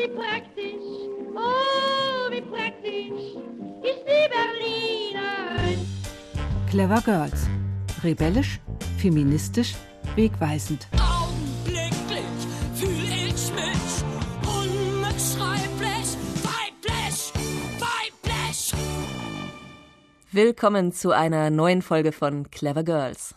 wie praktisch, oh, wie praktisch ist die Berlinerin. Clever Girls. Rebellisch, feministisch, wegweisend. Augenblicklich fühl ich mich unbeschreiblich weiblich, weiblich. Willkommen zu einer neuen Folge von Clever Girls.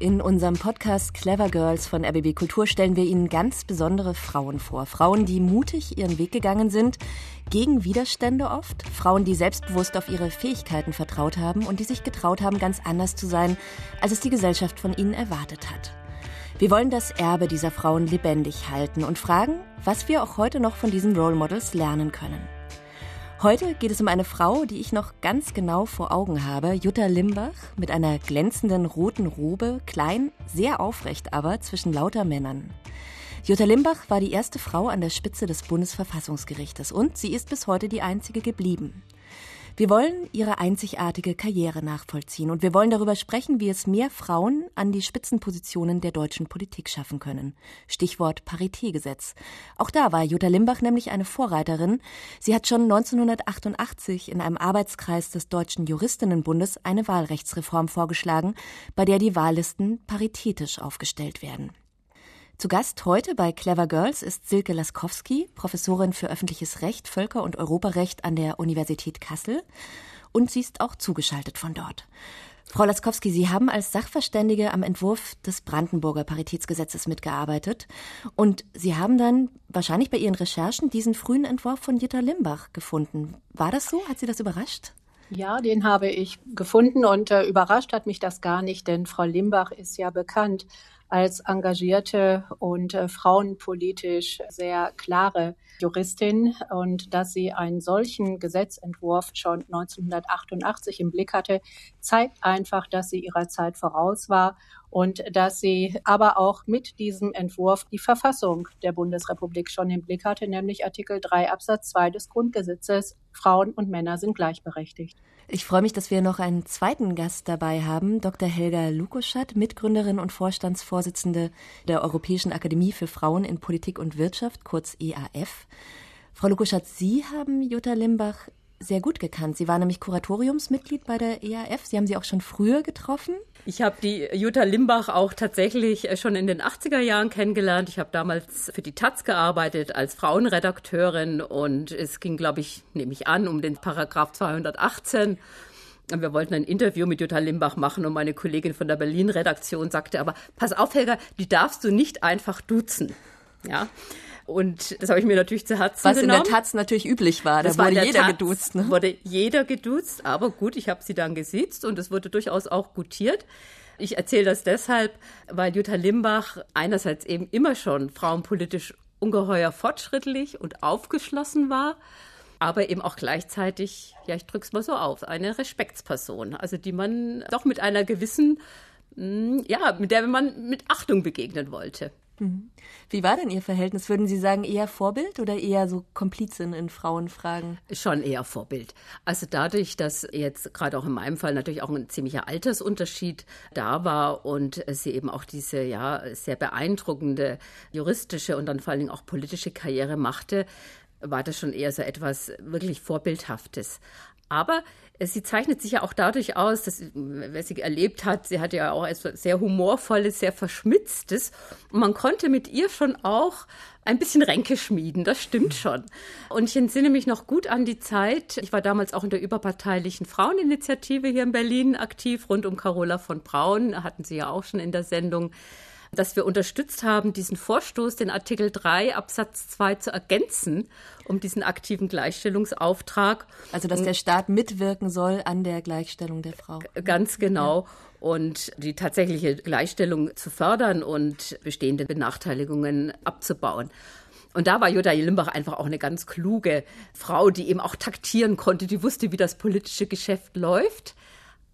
In unserem Podcast Clever Girls von RBB Kultur stellen wir Ihnen ganz besondere Frauen vor. Frauen, die mutig ihren Weg gegangen sind, gegen Widerstände oft. Frauen, die selbstbewusst auf ihre Fähigkeiten vertraut haben und die sich getraut haben, ganz anders zu sein, als es die Gesellschaft von ihnen erwartet hat. Wir wollen das Erbe dieser Frauen lebendig halten und fragen, was wir auch heute noch von diesen Role Models lernen können. Heute geht es um eine Frau, die ich noch ganz genau vor Augen habe, Jutta Limbach, mit einer glänzenden roten Robe, klein, sehr aufrecht aber, zwischen lauter Männern. Jutta Limbach war die erste Frau an der Spitze des Bundesverfassungsgerichtes und sie ist bis heute die einzige geblieben. Wir wollen ihre einzigartige Karriere nachvollziehen und wir wollen darüber sprechen, wie es mehr Frauen an die Spitzenpositionen der deutschen Politik schaffen können. Stichwort Paritätgesetz. Auch da war Jutta Limbach nämlich eine Vorreiterin. Sie hat schon 1988 in einem Arbeitskreis des Deutschen Juristinnenbundes eine Wahlrechtsreform vorgeschlagen, bei der die Wahllisten paritätisch aufgestellt werden. Zu Gast heute bei Clever Girls ist Silke Laskowski, Professorin für öffentliches Recht, Völker- und Europarecht an der Universität Kassel. Und sie ist auch zugeschaltet von dort. Frau Laskowski, Sie haben als Sachverständige am Entwurf des Brandenburger Paritätsgesetzes mitgearbeitet. Und Sie haben dann wahrscheinlich bei Ihren Recherchen diesen frühen Entwurf von Jutta Limbach gefunden. War das so? Hat Sie das überrascht? Ja, den habe ich gefunden und äh, überrascht hat mich das gar nicht, denn Frau Limbach ist ja bekannt als engagierte und äh, frauenpolitisch sehr klare Juristin und dass sie einen solchen Gesetzentwurf schon 1988 im Blick hatte, zeigt einfach, dass sie ihrer Zeit voraus war und dass sie aber auch mit diesem Entwurf die Verfassung der Bundesrepublik schon im Blick hatte, nämlich Artikel 3 Absatz 2 des Grundgesetzes. Frauen und Männer sind gleichberechtigt. Ich freue mich, dass wir noch einen zweiten Gast dabei haben, Dr. Helga Lukoschat, Mitgründerin und Vorstandsvorsitzende der Europäischen Akademie für Frauen in Politik und Wirtschaft, kurz EAF. Frau Lukoschat, Sie haben Jutta Limbach sehr gut gekannt. Sie war nämlich Kuratoriumsmitglied bei der EAF. Sie haben sie auch schon früher getroffen. Ich habe die Jutta Limbach auch tatsächlich äh, schon in den 80er Jahren kennengelernt. Ich habe damals für die Taz gearbeitet als Frauenredakteurin und es ging, glaube ich, nehme ich an, um den Paragraph 218. Wir wollten ein Interview mit Jutta Limbach machen und meine Kollegin von der Berlin-Redaktion sagte aber, pass auf, Helga, die darfst du nicht einfach duzen. Ja. Und das habe ich mir natürlich zu Herzen Was genommen. in der Taz natürlich üblich war. Da das wurde jeder Taz geduzt. Ne? Wurde jeder geduzt, aber gut, ich habe sie dann gesitzt und es wurde durchaus auch gutiert. Ich erzähle das deshalb, weil Jutta Limbach einerseits eben immer schon frauenpolitisch ungeheuer fortschrittlich und aufgeschlossen war, aber eben auch gleichzeitig, ja, ich drück's mal so auf, eine Respektsperson, also die man doch mit einer gewissen, hm, ja, mit der man mit Achtung begegnen wollte. Mhm. Wie war denn Ihr Verhältnis? Würden Sie sagen, eher Vorbild oder eher so Komplizin in Frauenfragen? Schon eher Vorbild. Also dadurch, dass jetzt gerade auch in meinem Fall natürlich auch ein ziemlicher Altersunterschied da war und sie eben auch diese ja sehr beeindruckende juristische und dann vor allen Dingen auch politische Karriere machte, war das schon eher so etwas wirklich Vorbildhaftes. Aber sie zeichnet sich ja auch dadurch aus, dass, wer sie erlebt hat, sie hatte ja auch etwas sehr humorvolles, sehr verschmitztes. Und man konnte mit ihr schon auch ein bisschen Ränke schmieden, das stimmt schon. Und ich entsinne mich noch gut an die Zeit. Ich war damals auch in der überparteilichen Fraueninitiative hier in Berlin aktiv, rund um Carola von Braun, hatten Sie ja auch schon in der Sendung dass wir unterstützt haben, diesen Vorstoß, den Artikel 3 Absatz 2 zu ergänzen, um diesen aktiven Gleichstellungsauftrag. Also, dass der Staat mitwirken soll an der Gleichstellung der Frau. Ganz genau. Und die tatsächliche Gleichstellung zu fördern und bestehende Benachteiligungen abzubauen. Und da war Jutta Limbach einfach auch eine ganz kluge Frau, die eben auch taktieren konnte, die wusste, wie das politische Geschäft läuft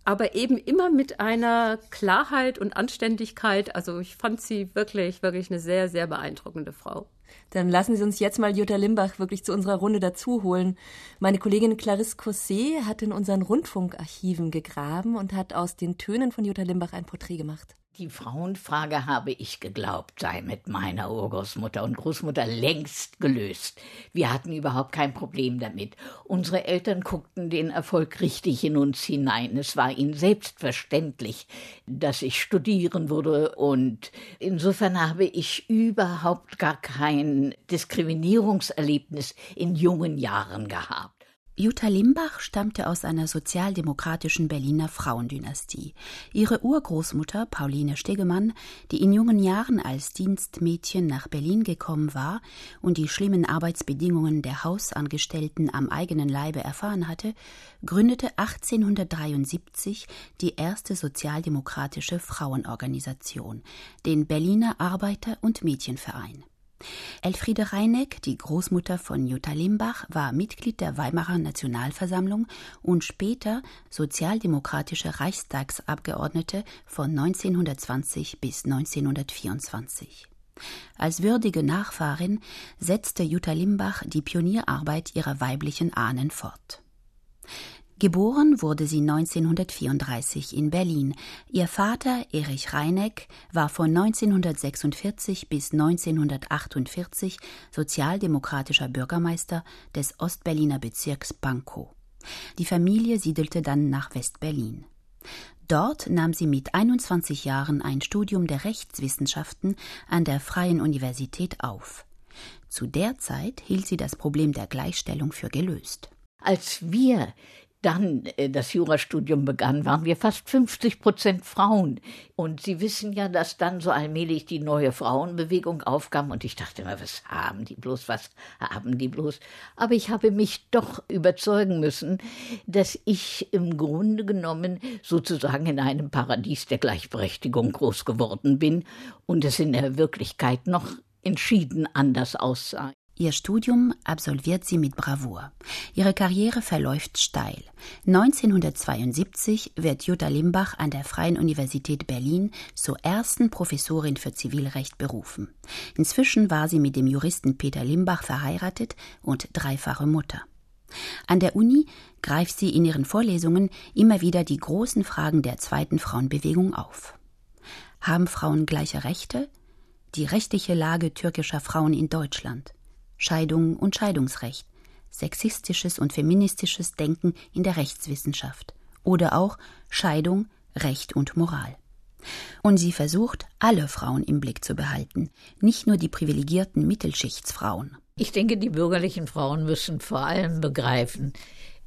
aber eben immer mit einer Klarheit und Anständigkeit. Also ich fand sie wirklich, wirklich eine sehr, sehr beeindruckende Frau. Dann lassen Sie uns jetzt mal Jutta Limbach wirklich zu unserer Runde dazuholen. Meine Kollegin Clarisse Cosset hat in unseren Rundfunkarchiven gegraben und hat aus den Tönen von Jutta Limbach ein Porträt gemacht. Die Frauenfrage habe ich geglaubt, sei mit meiner Urgroßmutter und Großmutter längst gelöst. Wir hatten überhaupt kein Problem damit. Unsere Eltern guckten den Erfolg richtig in uns hinein. Es war ihnen selbstverständlich, dass ich studieren würde und insofern habe ich überhaupt gar kein Diskriminierungserlebnis in jungen Jahren gehabt. Jutta Limbach stammte aus einer sozialdemokratischen Berliner Frauendynastie. Ihre Urgroßmutter Pauline Stegemann, die in jungen Jahren als Dienstmädchen nach Berlin gekommen war und die schlimmen Arbeitsbedingungen der Hausangestellten am eigenen Leibe erfahren hatte, gründete 1873 die erste sozialdemokratische Frauenorganisation, den Berliner Arbeiter- und Mädchenverein. Elfriede Reineck, die Großmutter von Jutta Limbach, war Mitglied der Weimarer Nationalversammlung und später sozialdemokratische Reichstagsabgeordnete von 1920 bis 1924. Als würdige Nachfahrin setzte Jutta Limbach die Pionierarbeit ihrer weiblichen Ahnen fort. Geboren wurde sie 1934 in Berlin. Ihr Vater Erich Reineck war von 1946 bis 1948 sozialdemokratischer Bürgermeister des Ostberliner Bezirks Pankow. Die Familie siedelte dann nach West-Berlin. Dort nahm sie mit 21 Jahren ein Studium der Rechtswissenschaften an der Freien Universität auf. Zu der Zeit hielt sie das Problem der Gleichstellung für gelöst. Als wir dann äh, das Jurastudium begann, waren wir fast 50 Prozent Frauen. Und Sie wissen ja, dass dann so allmählich die neue Frauenbewegung aufkam. Und ich dachte immer, was haben die bloß, was haben die bloß? Aber ich habe mich doch überzeugen müssen, dass ich im Grunde genommen sozusagen in einem Paradies der Gleichberechtigung groß geworden bin und es in der Wirklichkeit noch entschieden anders aussah. Ihr Studium absolviert sie mit Bravour. Ihre Karriere verläuft steil. 1972 wird Jutta Limbach an der Freien Universität Berlin zur ersten Professorin für Zivilrecht berufen. Inzwischen war sie mit dem Juristen Peter Limbach verheiratet und dreifache Mutter. An der Uni greift sie in ihren Vorlesungen immer wieder die großen Fragen der zweiten Frauenbewegung auf. Haben Frauen gleiche Rechte? Die rechtliche Lage türkischer Frauen in Deutschland. Scheidung und Scheidungsrecht, sexistisches und feministisches Denken in der Rechtswissenschaft oder auch Scheidung, Recht und Moral. Und sie versucht, alle Frauen im Blick zu behalten, nicht nur die privilegierten Mittelschichtsfrauen. Ich denke, die bürgerlichen Frauen müssen vor allem begreifen,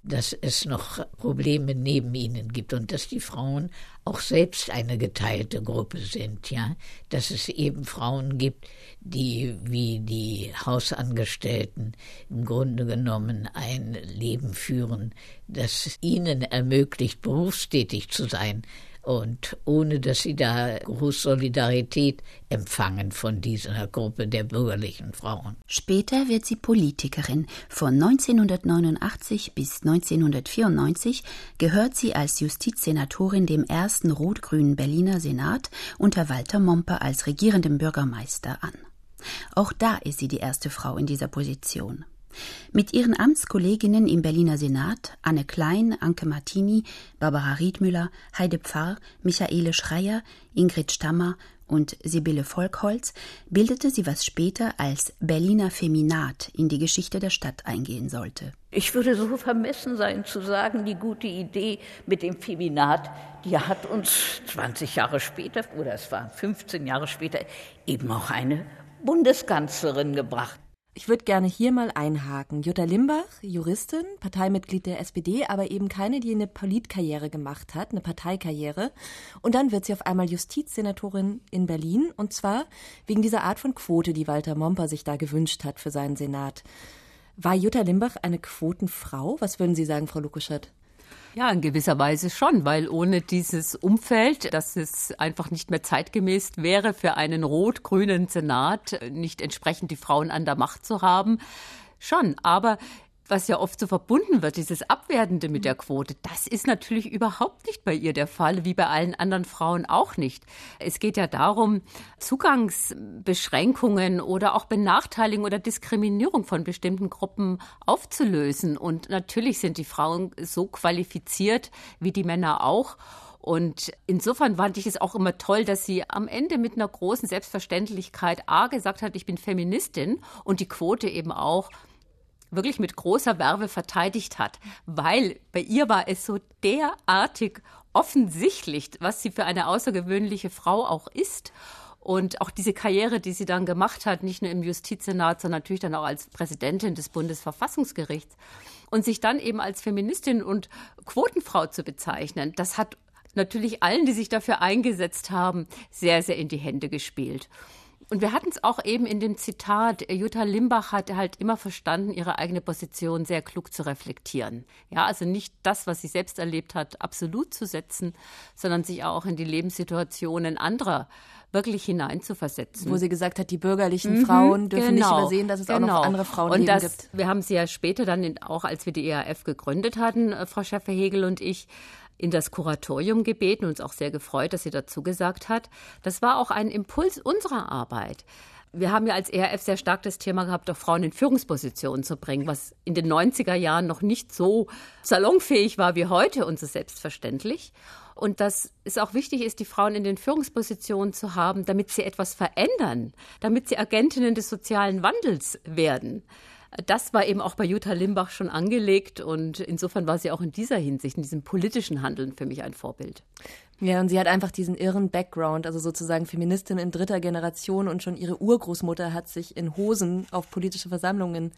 dass es noch Probleme neben ihnen gibt und dass die Frauen auch selbst eine geteilte Gruppe sind, ja, dass es eben Frauen gibt, die wie die Hausangestellten im Grunde genommen ein Leben führen, das ihnen ermöglicht, berufstätig zu sein, und ohne dass sie da große Solidarität empfangen von dieser Gruppe der bürgerlichen Frauen. Später wird sie Politikerin. Von 1989 bis 1994 gehört sie als Justizsenatorin dem ersten rot-grünen Berliner Senat unter Walter Momper als regierendem Bürgermeister an. Auch da ist sie die erste Frau in dieser Position. Mit ihren Amtskolleginnen im Berliner Senat, Anne Klein, Anke Martini, Barbara Riedmüller, Heide Pfarr, Michaele Schreier, Ingrid Stammer und Sibylle Volkholz bildete sie, was später als Berliner Feminat in die Geschichte der Stadt eingehen sollte. Ich würde so vermessen sein zu sagen, die gute Idee mit dem Feminat, die hat uns 20 Jahre später oder es war 15 Jahre später eben auch eine Bundeskanzlerin gebracht. Ich würde gerne hier mal einhaken. Jutta Limbach, Juristin, Parteimitglied der SPD, aber eben keine, die eine Politkarriere gemacht hat, eine Parteikarriere. Und dann wird sie auf einmal Justizsenatorin in Berlin, und zwar wegen dieser Art von Quote, die Walter Momper sich da gewünscht hat für seinen Senat. War Jutta Limbach eine Quotenfrau? Was würden Sie sagen, Frau Lukuschat? Ja, in gewisser Weise schon, weil ohne dieses Umfeld, dass es einfach nicht mehr zeitgemäß wäre, für einen rot-grünen Senat nicht entsprechend die Frauen an der Macht zu haben, schon. Aber was ja oft so verbunden wird, dieses Abwertende mit der Quote, das ist natürlich überhaupt nicht bei ihr der Fall, wie bei allen anderen Frauen auch nicht. Es geht ja darum, Zugangsbeschränkungen oder auch Benachteiligung oder Diskriminierung von bestimmten Gruppen aufzulösen. Und natürlich sind die Frauen so qualifiziert wie die Männer auch. Und insofern fand ich es auch immer toll, dass sie am Ende mit einer großen Selbstverständlichkeit A gesagt hat, ich bin Feministin und die Quote eben auch wirklich mit großer Werbe verteidigt hat, weil bei ihr war es so derartig offensichtlich, was sie für eine außergewöhnliche Frau auch ist. Und auch diese Karriere, die sie dann gemacht hat, nicht nur im Justizsenat, sondern natürlich dann auch als Präsidentin des Bundesverfassungsgerichts. Und sich dann eben als Feministin und Quotenfrau zu bezeichnen, das hat natürlich allen, die sich dafür eingesetzt haben, sehr, sehr in die Hände gespielt. Und wir hatten es auch eben in dem Zitat, Jutta Limbach hat halt immer verstanden, ihre eigene Position sehr klug zu reflektieren. Ja, also nicht das, was sie selbst erlebt hat, absolut zu setzen, sondern sich auch in die Lebenssituationen anderer wirklich hineinzuversetzen. Wo sie gesagt hat, die bürgerlichen mhm, Frauen dürfen genau, nicht übersehen, dass es genau. auch noch genau. andere Frauen das, gibt. Wir haben sie ja später dann in, auch, als wir die ERF gegründet hatten, äh, Frau Schäfer-Hegel und ich, in das Kuratorium gebeten, uns auch sehr gefreut, dass sie dazu gesagt hat. Das war auch ein Impuls unserer Arbeit. Wir haben ja als ERF sehr stark das Thema gehabt, auch Frauen in Führungspositionen zu bringen, was in den 90er Jahren noch nicht so salonfähig war wie heute und so selbstverständlich. Und dass es auch wichtig ist, die Frauen in den Führungspositionen zu haben, damit sie etwas verändern, damit sie Agentinnen des sozialen Wandels werden. Das war eben auch bei Jutta Limbach schon angelegt und insofern war sie auch in dieser Hinsicht, in diesem politischen Handeln für mich ein Vorbild. Ja, und sie hat einfach diesen irren Background, also sozusagen Feministin in dritter Generation und schon ihre Urgroßmutter hat sich in Hosen auf politische Versammlungen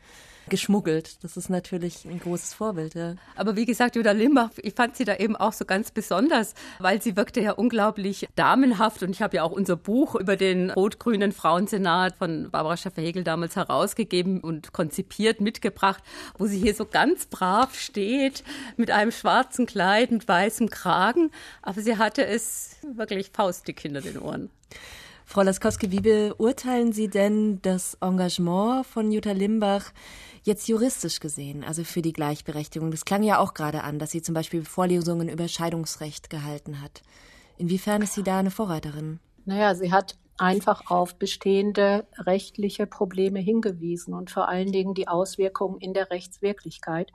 geschmuggelt. Das ist natürlich ein großes Vorbild. Ja. Aber wie gesagt, Jutta Limbach, ich fand sie da eben auch so ganz besonders, weil sie wirkte ja unglaublich damenhaft. Und ich habe ja auch unser Buch über den rot-grünen Frauensenat von Barbara Schaffer-Hegel damals herausgegeben und konzipiert mitgebracht, wo sie hier so ganz brav steht mit einem schwarzen Kleid mit weißem Kragen. Aber sie hatte es wirklich faustdick hinter den Ohren. Frau Laskowski, wie beurteilen Sie denn das Engagement von Jutta Limbach Jetzt juristisch gesehen, also für die Gleichberechtigung, das klang ja auch gerade an, dass sie zum Beispiel Vorlesungen über Scheidungsrecht gehalten hat. Inwiefern ist sie da eine Vorreiterin? Naja, sie hat einfach auf bestehende rechtliche Probleme hingewiesen und vor allen Dingen die Auswirkungen in der Rechtswirklichkeit.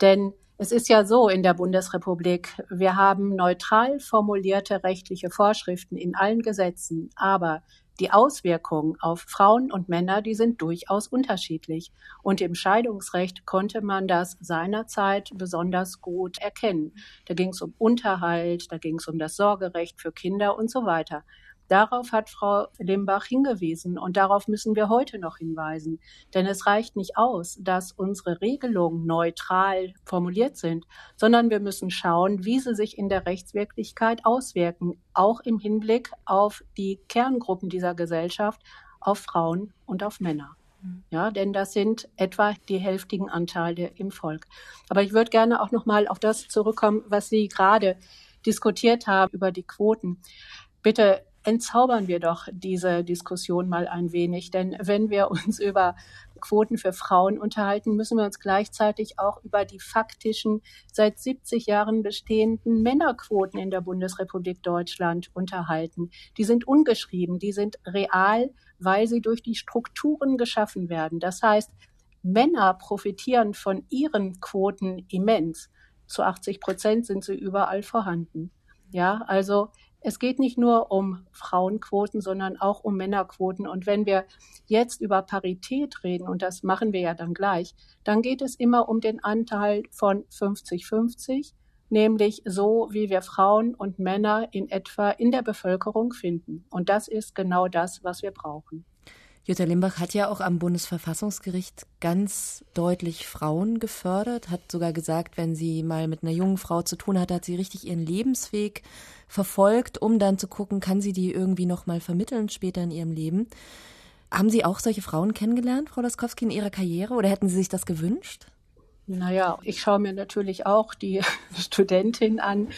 Denn es ist ja so in der Bundesrepublik, wir haben neutral formulierte rechtliche Vorschriften in allen Gesetzen, aber die Auswirkungen auf Frauen und Männer, die sind durchaus unterschiedlich. Und im Scheidungsrecht konnte man das seinerzeit besonders gut erkennen. Da ging es um Unterhalt, da ging es um das Sorgerecht für Kinder und so weiter. Darauf hat Frau Limbach hingewiesen und darauf müssen wir heute noch hinweisen. Denn es reicht nicht aus, dass unsere Regelungen neutral formuliert sind, sondern wir müssen schauen, wie sie sich in der Rechtswirklichkeit auswirken, auch im Hinblick auf die Kerngruppen dieser Gesellschaft, auf Frauen und auf Männer. Ja, denn das sind etwa die hälftigen Anteile im Volk. Aber ich würde gerne auch noch mal auf das zurückkommen, was Sie gerade diskutiert haben über die Quoten. Bitte entzaubern wir doch diese Diskussion mal ein wenig. Denn wenn wir uns über Quoten für Frauen unterhalten, müssen wir uns gleichzeitig auch über die faktischen, seit 70 Jahren bestehenden Männerquoten in der Bundesrepublik Deutschland unterhalten. Die sind ungeschrieben, die sind real, weil sie durch die Strukturen geschaffen werden. Das heißt, Männer profitieren von ihren Quoten immens. Zu 80 Prozent sind sie überall vorhanden. Ja, also es geht nicht nur um Frauenquoten, sondern auch um Männerquoten. Und wenn wir jetzt über Parität reden, und das machen wir ja dann gleich, dann geht es immer um den Anteil von 50-50, nämlich so, wie wir Frauen und Männer in etwa in der Bevölkerung finden. Und das ist genau das, was wir brauchen. Jutta Limbach hat ja auch am Bundesverfassungsgericht ganz deutlich Frauen gefördert, hat sogar gesagt, wenn sie mal mit einer jungen Frau zu tun hat, hat sie richtig ihren Lebensweg verfolgt, um dann zu gucken, kann sie die irgendwie noch mal vermitteln später in ihrem Leben. Haben Sie auch solche Frauen kennengelernt, Frau Laskowski, in Ihrer Karriere oder hätten Sie sich das gewünscht? Naja, ich schaue mir natürlich auch die Studentin an,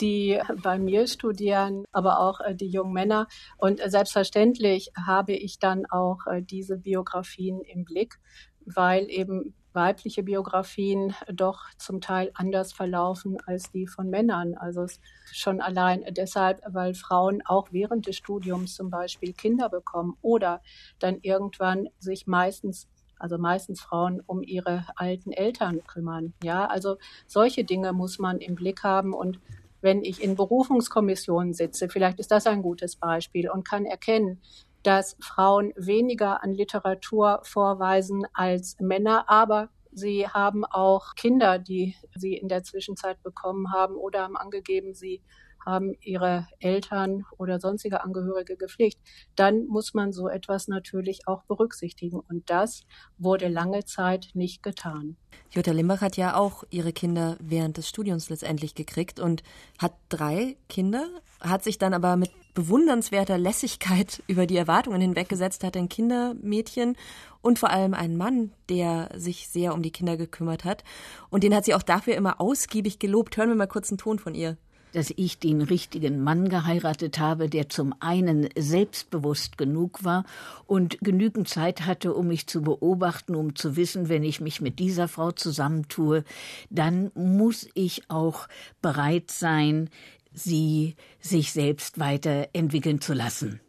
die bei mir studieren, aber auch äh, die jungen Männer. Und äh, selbstverständlich habe ich dann auch äh, diese Biografien im Blick, weil eben weibliche Biografien doch zum Teil anders verlaufen als die von Männern. Also schon allein deshalb, weil Frauen auch während des Studiums zum Beispiel Kinder bekommen oder dann irgendwann sich meistens also meistens Frauen um ihre alten Eltern kümmern. Ja, also solche Dinge muss man im Blick haben und wenn ich in Berufungskommissionen sitze, vielleicht ist das ein gutes Beispiel und kann erkennen, dass Frauen weniger an Literatur vorweisen als Männer, aber sie haben auch Kinder, die sie in der Zwischenzeit bekommen haben oder haben angegeben, sie haben ihre Eltern oder sonstige Angehörige gepflegt, dann muss man so etwas natürlich auch berücksichtigen. Und das wurde lange Zeit nicht getan. Jutta Limbach hat ja auch ihre Kinder während des Studiums letztendlich gekriegt und hat drei Kinder, hat sich dann aber mit bewundernswerter Lässigkeit über die Erwartungen hinweggesetzt, hat ein Kindermädchen und vor allem einen Mann, der sich sehr um die Kinder gekümmert hat. Und den hat sie auch dafür immer ausgiebig gelobt. Hören wir mal kurz einen Ton von ihr dass ich den richtigen Mann geheiratet habe, der zum einen selbstbewusst genug war und genügend Zeit hatte, um mich zu beobachten, um zu wissen, wenn ich mich mit dieser Frau zusammentue, dann muss ich auch bereit sein, sie sich selbst weiterentwickeln zu lassen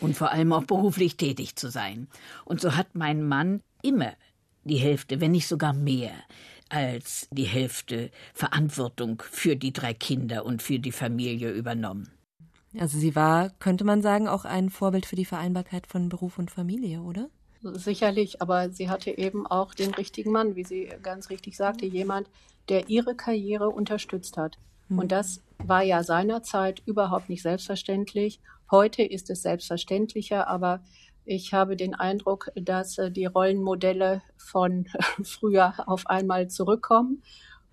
und vor allem auch beruflich tätig zu sein. Und so hat mein Mann immer die Hälfte, wenn nicht sogar mehr, als die Hälfte Verantwortung für die drei Kinder und für die Familie übernommen. Also sie war, könnte man sagen, auch ein Vorbild für die Vereinbarkeit von Beruf und Familie, oder? Sicherlich, aber sie hatte eben auch den richtigen Mann, wie sie ganz richtig sagte, jemand, der ihre Karriere unterstützt hat. Hm. Und das war ja seinerzeit überhaupt nicht selbstverständlich. Heute ist es selbstverständlicher, aber ich habe den Eindruck, dass äh, die Rollenmodelle von früher auf einmal zurückkommen.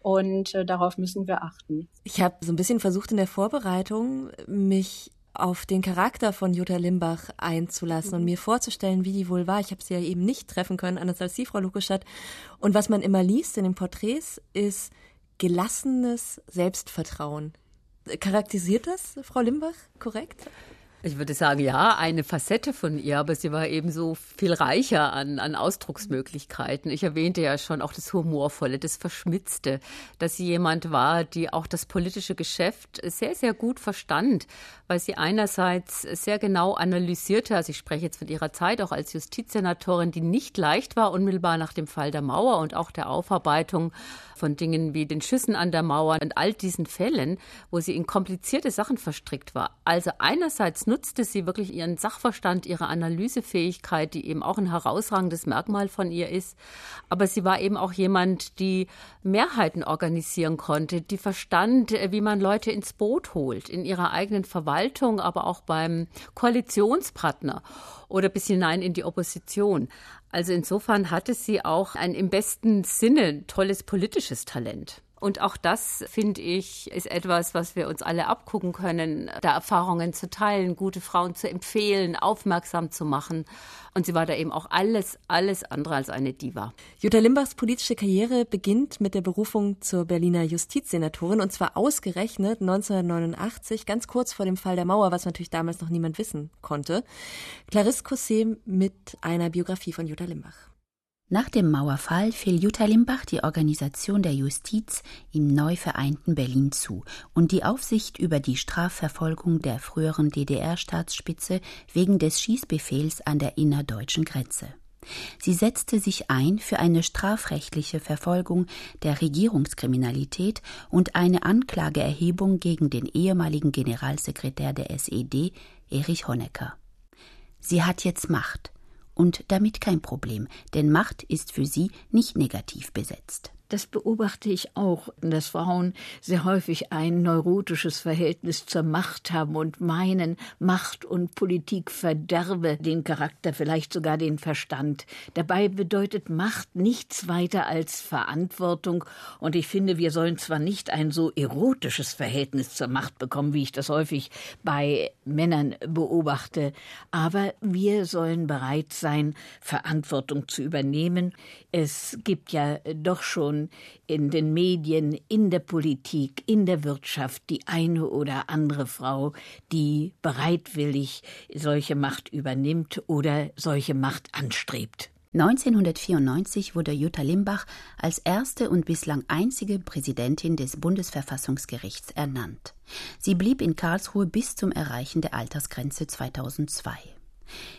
Und äh, darauf müssen wir achten. Ich habe so ein bisschen versucht in der Vorbereitung, mich auf den Charakter von Jutta Limbach einzulassen und mhm. mir vorzustellen, wie die wohl war. Ich habe sie ja eben nicht treffen können, anders als Sie, Frau Lukeschat. Und was man immer liest in den Porträts, ist gelassenes Selbstvertrauen. Charakterisiert das Frau Limbach korrekt? Ich würde sagen, ja, eine Facette von ihr, aber sie war eben so viel reicher an, an Ausdrucksmöglichkeiten. Ich erwähnte ja schon auch das Humorvolle, das Verschmitzte, dass sie jemand war, die auch das politische Geschäft sehr, sehr gut verstand, weil sie einerseits sehr genau analysierte, also ich spreche jetzt von ihrer Zeit auch als Justizsenatorin, die nicht leicht war, unmittelbar nach dem Fall der Mauer und auch der Aufarbeitung von Dingen wie den Schüssen an der Mauer und all diesen Fällen, wo sie in komplizierte Sachen verstrickt war. Also einerseits nutzte sie wirklich ihren Sachverstand, ihre Analysefähigkeit, die eben auch ein herausragendes Merkmal von ihr ist. Aber sie war eben auch jemand, die Mehrheiten organisieren konnte, die verstand, wie man Leute ins Boot holt, in ihrer eigenen Verwaltung, aber auch beim Koalitionspartner oder bis hinein in die Opposition. Also insofern hatte sie auch ein im besten Sinne tolles politisches Talent. Und auch das, finde ich, ist etwas, was wir uns alle abgucken können, da Erfahrungen zu teilen, gute Frauen zu empfehlen, aufmerksam zu machen. Und sie war da eben auch alles, alles andere als eine Diva. Jutta Limbachs politische Karriere beginnt mit der Berufung zur Berliner Justizsenatorin und zwar ausgerechnet 1989, ganz kurz vor dem Fall der Mauer, was natürlich damals noch niemand wissen konnte. Clarisse Cosset mit einer Biografie von Jutta Limbach. Nach dem Mauerfall fiel Jutta Limbach die Organisation der Justiz im neu vereinten Berlin zu und die Aufsicht über die Strafverfolgung der früheren DDR-Staatsspitze wegen des Schießbefehls an der innerdeutschen Grenze. Sie setzte sich ein für eine strafrechtliche Verfolgung der Regierungskriminalität und eine Anklageerhebung gegen den ehemaligen Generalsekretär der SED, Erich Honecker. Sie hat jetzt Macht und damit kein Problem, denn Macht ist für sie nicht negativ besetzt. Das beobachte ich auch, dass Frauen sehr häufig ein neurotisches Verhältnis zur Macht haben und meinen, Macht und Politik verderbe den Charakter, vielleicht sogar den Verstand. Dabei bedeutet Macht nichts weiter als Verantwortung, und ich finde, wir sollen zwar nicht ein so erotisches Verhältnis zur Macht bekommen, wie ich das häufig bei Männern beobachte, aber wir sollen bereit sein, Verantwortung zu übernehmen. Es gibt ja doch schon in den Medien, in der Politik, in der Wirtschaft die eine oder andere Frau, die bereitwillig solche Macht übernimmt oder solche Macht anstrebt. 1994 wurde Jutta Limbach als erste und bislang einzige Präsidentin des Bundesverfassungsgerichts ernannt. Sie blieb in Karlsruhe bis zum Erreichen der Altersgrenze 2002.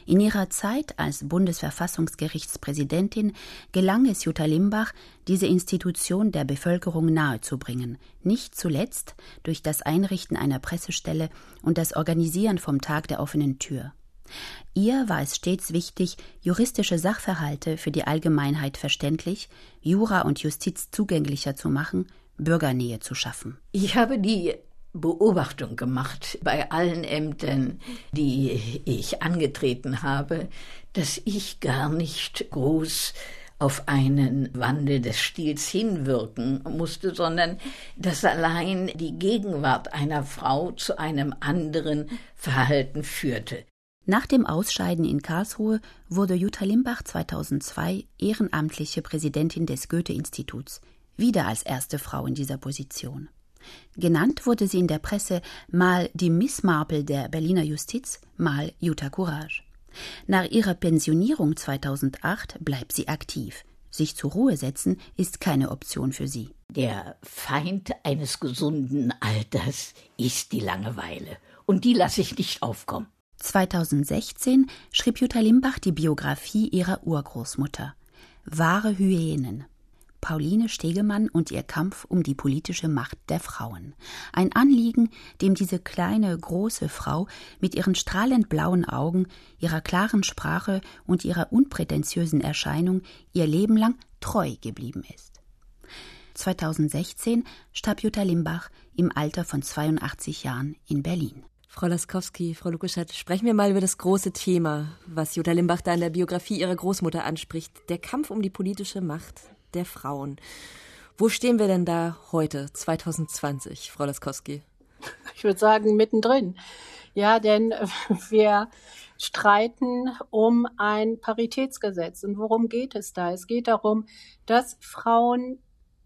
In ihrer Zeit als Bundesverfassungsgerichtspräsidentin gelang es Jutta Limbach, diese Institution der Bevölkerung nahezubringen, nicht zuletzt durch das Einrichten einer Pressestelle und das Organisieren vom Tag der offenen Tür. Ihr war es stets wichtig, juristische Sachverhalte für die Allgemeinheit verständlich, Jura und Justiz zugänglicher zu machen, Bürgernähe zu schaffen. Ich habe die Beobachtung gemacht bei allen Ämtern, die ich angetreten habe, dass ich gar nicht groß auf einen Wandel des Stils hinwirken musste, sondern dass allein die Gegenwart einer Frau zu einem anderen Verhalten führte. Nach dem Ausscheiden in Karlsruhe wurde Jutta Limbach 2002 ehrenamtliche Präsidentin des Goethe-Instituts, wieder als erste Frau in dieser Position. Genannt wurde sie in der Presse mal die Miss Marple der Berliner Justiz, mal Jutta Courage. Nach ihrer Pensionierung 2008 bleibt sie aktiv. Sich zur Ruhe setzen ist keine Option für sie. Der Feind eines gesunden Alters ist die Langeweile. Und die lasse ich nicht aufkommen. 2016 schrieb Jutta Limbach die Biografie ihrer Urgroßmutter. Wahre Hyänen. Pauline Stegemann und ihr Kampf um die politische Macht der Frauen. Ein Anliegen, dem diese kleine, große Frau mit ihren strahlend blauen Augen, ihrer klaren Sprache und ihrer unprätentiösen Erscheinung ihr Leben lang treu geblieben ist. 2016 starb Jutta Limbach im Alter von 82 Jahren in Berlin. Frau Laskowski, Frau Lukuschat, sprechen wir mal über das große Thema, was Jutta Limbach da in der Biografie ihrer Großmutter anspricht, der Kampf um die politische Macht der Frauen. Wo stehen wir denn da heute, 2020, Frau Laskowski? Ich würde sagen, mittendrin. Ja, denn wir streiten um ein Paritätsgesetz. Und worum geht es da? Es geht darum, dass Frauen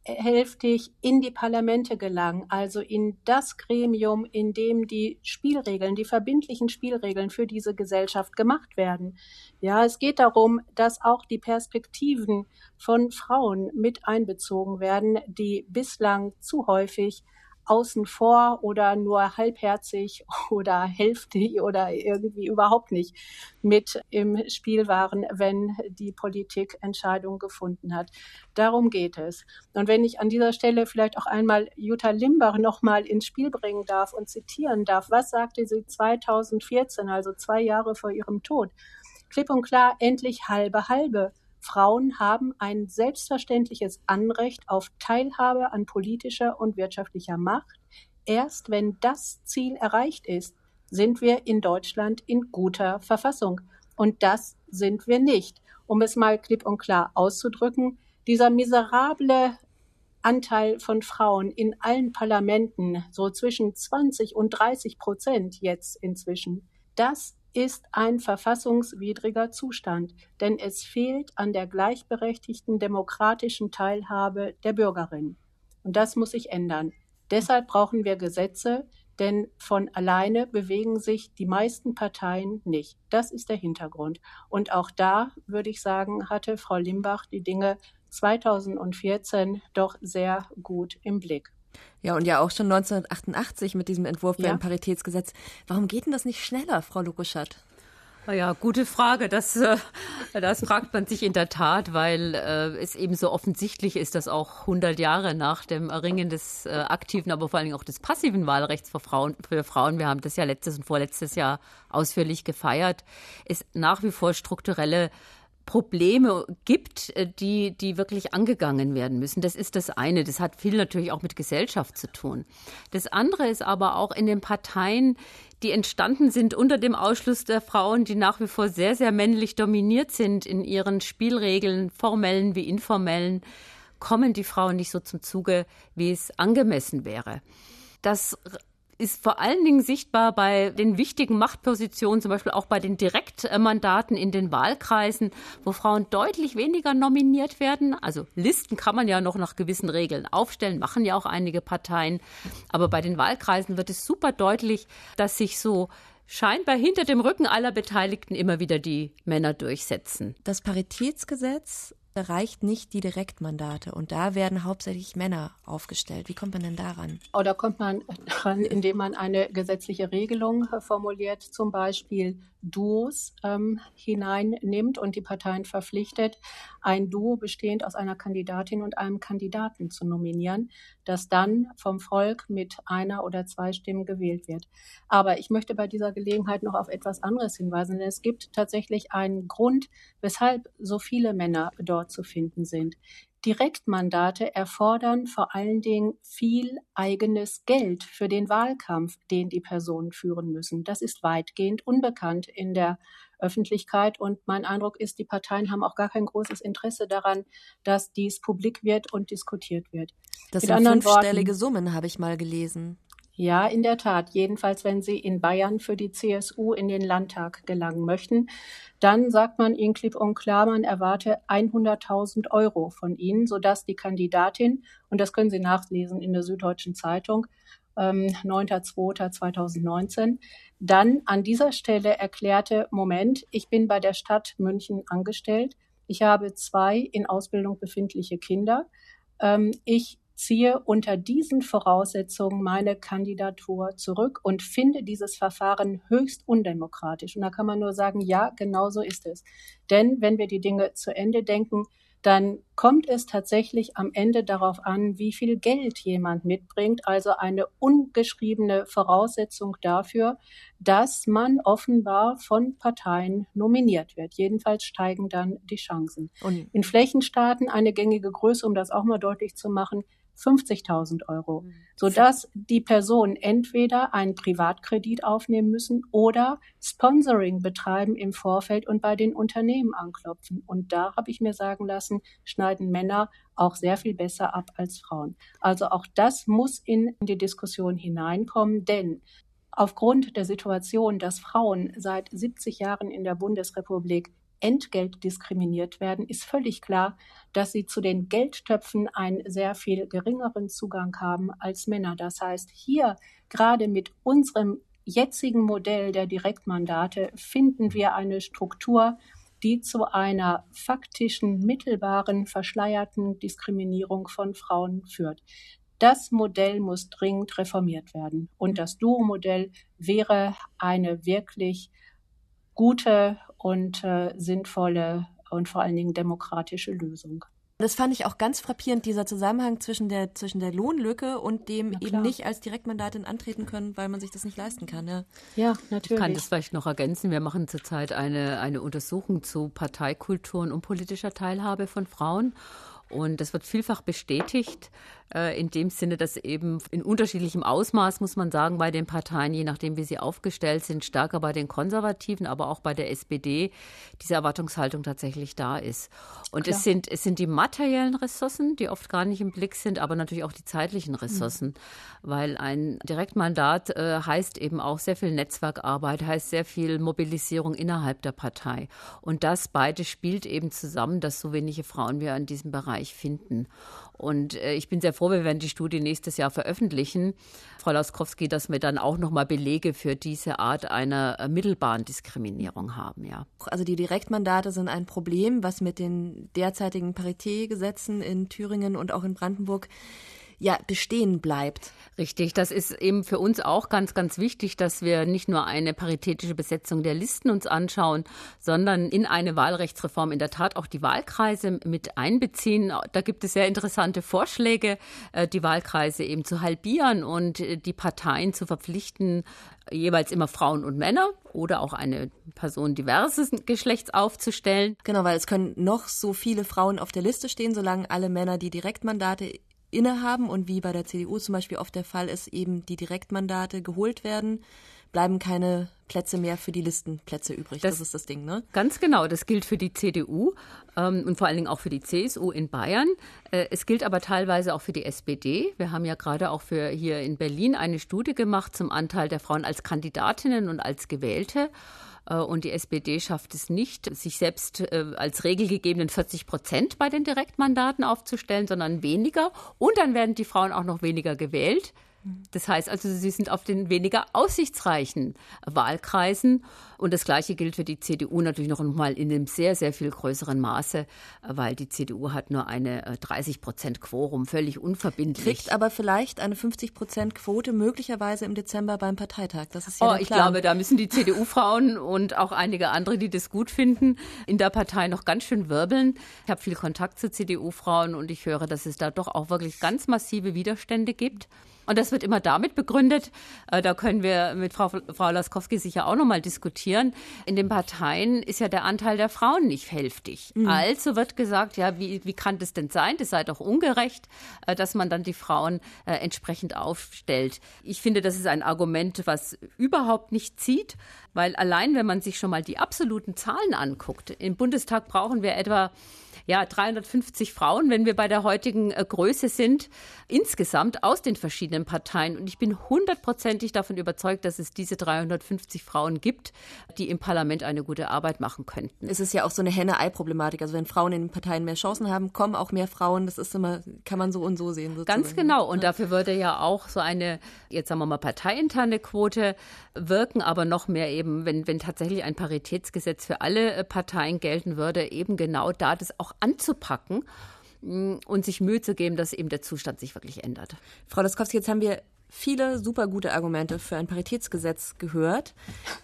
hälftig in die Parlamente gelangen, also in das Gremium, in dem die Spielregeln, die verbindlichen Spielregeln für diese Gesellschaft gemacht werden. Ja, es geht darum, dass auch die Perspektiven von Frauen mit einbezogen werden, die bislang zu häufig außen vor oder nur halbherzig oder hälftig oder irgendwie überhaupt nicht mit im Spiel waren, wenn die Politik Entscheidungen gefunden hat. Darum geht es. Und wenn ich an dieser Stelle vielleicht auch einmal Jutta Limbach nochmal ins Spiel bringen darf und zitieren darf, was sagte sie 2014, also zwei Jahre vor ihrem Tod? Klipp und klar, endlich halbe halbe. Frauen haben ein selbstverständliches Anrecht auf Teilhabe an politischer und wirtschaftlicher Macht. Erst wenn das Ziel erreicht ist, sind wir in Deutschland in guter Verfassung. Und das sind wir nicht. Um es mal klipp und klar auszudrücken, dieser miserable Anteil von Frauen in allen Parlamenten, so zwischen 20 und 30 Prozent jetzt inzwischen, das ist ein verfassungswidriger Zustand, denn es fehlt an der gleichberechtigten demokratischen Teilhabe der Bürgerin. Und das muss sich ändern. Deshalb brauchen wir Gesetze, denn von alleine bewegen sich die meisten Parteien nicht. Das ist der Hintergrund. Und auch da, würde ich sagen, hatte Frau Limbach die Dinge 2014 doch sehr gut im Blick. Ja, und ja auch schon 1988 mit diesem Entwurf für Ja. ein Paritätsgesetz. Warum geht denn das nicht schneller, Frau Lukuschat? Ja, gute Frage. Das, äh, das fragt man sich in der Tat, weil äh, es eben so offensichtlich ist, dass auch 100 Jahre nach dem Erringen des äh, aktiven, aber vor allen Dingen auch des passiven Wahlrechts für Frauen, für Frauen, wir haben das ja letztes und vorletztes Jahr ausführlich gefeiert, es nach wie vor strukturelle Probleme gibt, äh, die, die wirklich angegangen werden müssen. Das ist das eine. Das hat viel natürlich auch mit Gesellschaft zu tun. Das andere ist aber auch in den Parteien, die entstanden sind unter dem Ausschluss der Frauen, die nach wie vor sehr, sehr männlich dominiert sind in ihren Spielregeln, formellen wie informellen, kommen die Frauen nicht so zum Zuge, wie es angemessen wäre. Das ist vor allen Dingen sichtbar bei den wichtigen Machtpositionen, zum Beispiel auch bei den Direktmandaten in den Wahlkreisen, wo Frauen deutlich weniger nominiert werden. Also Listen kann man ja noch nach gewissen Regeln aufstellen, machen ja auch einige Parteien. Aber bei den Wahlkreisen wird es super deutlich, dass sich so scheinbar hinter dem Rücken aller Beteiligten immer wieder die Männer durchsetzen. Das Paritätsgesetz reicht nicht die Direktmandate und da werden hauptsächlich Männer aufgestellt. Wie kommt man denn daran? Oder oh, kommt man daran, indem man eine gesetzliche Regelung formuliert, zum Beispiel Duos ähm, hineinnimmt und die Parteien verpflichtet, ein Duo bestehend aus einer Kandidatin und einem Kandidaten zu nominieren, das dann vom Volk mit einer oder zwei Stimmen gewählt wird. Aber ich möchte bei dieser Gelegenheit noch auf etwas anderes hinweisen, denn es gibt tatsächlich einen Grund, weshalb so viele Männer dort zu finden sind. Direktmandate erfordern vor allen Dingen viel eigenes Geld für den Wahlkampf, den die Personen führen müssen. Das ist weitgehend unbekannt in der Öffentlichkeit und mein Eindruck ist, die Parteien haben auch gar kein großes Interesse daran, dass dies publik wird und diskutiert wird. Das Mit sind fünfstellige Worten, Summen, habe ich mal gelesen. Ja, in der Tat. Jedenfalls, wenn Sie in Bayern für die CSU in den Landtag gelangen möchten, dann sagt man Ihnen klipp und klar, man erwarte 100.000 Euro von Ihnen, sodass die Kandidatin, und das können Sie nachlesen in der Süddeutschen Zeitung, ähm, 9.2.2019, dann an dieser Stelle erklärte, Moment, ich bin bei der Stadt München angestellt, ich habe zwei in Ausbildung befindliche Kinder, ähm, ich ziehe unter diesen Voraussetzungen meine Kandidatur zurück und finde dieses Verfahren höchst undemokratisch. Und da kann man nur sagen, ja, genau so ist es. Denn wenn wir die Dinge zu Ende denken, dann kommt es tatsächlich am Ende darauf an, wie viel Geld jemand mitbringt, also eine ungeschriebene Voraussetzung dafür, dass man offenbar von Parteien nominiert wird. Jedenfalls steigen dann die Chancen. Und in Flächenstaaten eine gängige Größe, um das auch mal deutlich zu machen, 50.000 Euro, mhm. sodass die Personen entweder einen Privatkredit aufnehmen müssen oder Sponsoring betreiben im Vorfeld und bei den Unternehmen anklopfen. Und da habe ich mir sagen lassen, schneiden Männer auch sehr viel besser ab als Frauen. Also auch das muss in die Diskussion hineinkommen, denn aufgrund der Situation, dass Frauen seit 70 Jahren in der Bundesrepublik Entgelt diskriminiert werden, ist völlig klar, dass sie zu den Geldtöpfen einen sehr viel geringeren Zugang haben als Männer. Das heißt, hier gerade mit unserem jetzigen Modell der Direktmandate finden wir eine Struktur, die zu einer faktischen, mittelbaren, verschleierten Diskriminierung von Frauen führt. Das Modell muss dringend reformiert werden. Und das Duo-Modell wäre eine wirklich gute und äh, sinnvolle und vor allen Dingen demokratische Lösung. Das fand ich auch ganz frappierend, dieser Zusammenhang zwischen der, zwischen der Lohnlücke und dem eben nicht als Direktmandatin antreten können, weil man sich das nicht leisten kann. Ja, ja natürlich. Ich kann das vielleicht noch ergänzen. Wir machen zurzeit eine, eine Untersuchung zu Parteikulturen und politischer Teilhabe von Frauen. Und das wird vielfach bestätigt, in dem Sinne, dass eben in unterschiedlichem Ausmaß, muss man sagen, bei den Parteien, je nachdem, wie sie aufgestellt sind, stärker bei den Konservativen, aber auch bei der SPD, diese Erwartungshaltung tatsächlich da ist. Und es sind, es sind die materiellen Ressourcen, die oft gar nicht im Blick sind, aber natürlich auch die zeitlichen Ressourcen, mhm. weil ein Direktmandat äh, heißt eben auch sehr viel Netzwerkarbeit, heißt sehr viel Mobilisierung innerhalb der Partei. Und das beide spielt eben zusammen, dass so wenige Frauen wir in diesem Bereich finden. Und äh, ich bin sehr froh, wir werden die Studie nächstes Jahr veröffentlichen. Frau Laskowski, dass wir dann auch nochmal Belege für diese Art einer äh, mittelbaren Diskriminierung haben, ja. Also die Direktmandate sind ein Problem, was mit den derzeitigen Paritätgesetzen in Thüringen und auch in Brandenburg ja bestehen bleibt. Richtig, das ist eben für uns auch ganz, ganz wichtig, dass wir nicht nur eine paritätische Besetzung der Listen uns anschauen, sondern in eine Wahlrechtsreform in der Tat auch die Wahlkreise mit einbeziehen. Da gibt es sehr interessante Vorschläge, äh, die Wahlkreise eben zu halbieren und äh, die Parteien zu verpflichten, jeweils immer Frauen und Männer oder auch eine Person diverses Geschlechts aufzustellen. Genau, weil es können noch so viele Frauen auf der Liste stehen, solange alle Männer die Direktmandate innehaben und wie bei der CDU zum Beispiel oft der Fall ist, eben die Direktmandate geholt werden, bleiben keine Plätze mehr für die Listenplätze übrig. Das, das ist das Ding, ne? Ganz genau. Das gilt für die CDU ähm, und vor allen Dingen auch für die CSU in Bayern. Äh, es gilt aber teilweise auch für die SPD. Wir haben ja gerade auch für hier in Berlin eine Studie gemacht zum Anteil der Frauen als Kandidatinnen und als Gewählte. Äh, und die SPD schafft es nicht, sich selbst äh, als regelgegebenen 40 Prozent bei den Direktmandaten aufzustellen, sondern weniger. Und dann werden die Frauen auch noch weniger gewählt. Das heißt also, sie sind auf den weniger aussichtsreichen Wahlkreisen. Und das Gleiche gilt für die CDU natürlich noch einmal in einem sehr, sehr viel größeren Maße, weil die CDU hat nur eine 30 Prozent Quorum, völlig unverbindlich. Kriegt aber vielleicht eine 50 Prozent Quote möglicherweise im Dezember beim Parteitag. Das ist ja oh, ich glaube, da müssen die CDU-Frauen und auch einige andere, die das gut finden, in der Partei noch ganz schön wirbeln. Ich habe viel Kontakt zu CDU-Frauen und ich höre, dass es da doch auch wirklich ganz massive Widerstände gibt. Und das wird immer damit begründet, äh, da können wir mit Frau, Frau Laskowski sicher auch nochmal diskutieren. In den Parteien ist ja der Anteil der Frauen nicht hälftig. Mhm. Also wird gesagt, ja, wie, wie kann das denn sein? Das sei doch ungerecht, äh, dass man dann die Frauen äh, entsprechend aufstellt. Ich finde, das ist ein Argument, was überhaupt nicht zieht, weil allein, wenn man sich schon mal die absoluten Zahlen anguckt, im Bundestag brauchen wir etwa ja, 350 Frauen, wenn wir bei der heutigen äh, Größe sind, insgesamt aus den verschiedenen Parteien. Und ich bin hundertprozentig davon überzeugt, dass es diese 350 Frauen gibt, die im Parlament eine gute Arbeit machen könnten. Es ist ja auch so eine Henne-Ei-Problematik. Also wenn Frauen in den Parteien mehr Chancen haben, kommen auch mehr Frauen. Das ist immer, kann man so und so sehen. Sozusagen. Ganz genau. Und dafür würde ja auch so eine, jetzt sagen wir mal, parteiinterne Quote wirken, aber noch mehr eben, wenn, wenn tatsächlich ein Paritätsgesetz für alle äh, Parteien gelten würde, eben genau da das auch anzupacken mm, und sich Mühe zu geben, dass eben der Zustand sich wirklich ändert. Frau Laskowski, jetzt haben wir viele super gute Argumente für ein Paritätsgesetz gehört.